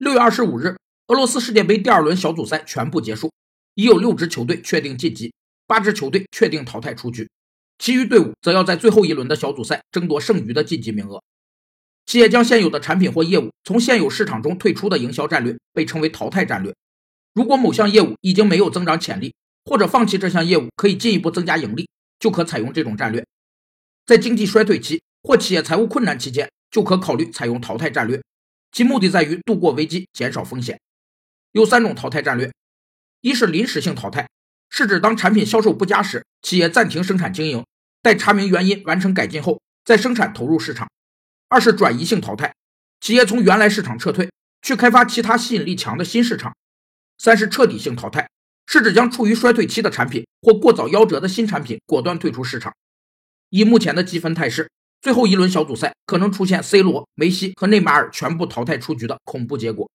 六月二十五日，俄罗斯世界杯第二轮小组赛全部结束，已有六支球队确定晋级，八支球队确定淘汰出局，其余队伍则要在最后一轮的小组赛争夺剩余的晋级名额。企业将现有的产品或业务从现有市场中退出的营销战略被称为淘汰战略。如果某项业务已经没有增长潜力，或者放弃这项业务可以进一步增加盈利，就可采用这种战略。在经济衰退期或企业财务困难期间，就可考虑采用淘汰战略。其目的在于度过危机，减少风险。有三种淘汰战略：一是临时性淘汰，是指当产品销售不佳时，企业暂停生产经营，待查明原因、完成改进后再生产投入市场；二是转移性淘汰，企业从原来市场撤退，去开发其他吸引力强的新市场；三是彻底性淘汰，是指将处于衰退期的产品或过早夭折的新产品果断退出市场。以目前的积分态势。最后一轮小组赛可能出现 C 罗、梅西和内马尔全部淘汰出局的恐怖结果。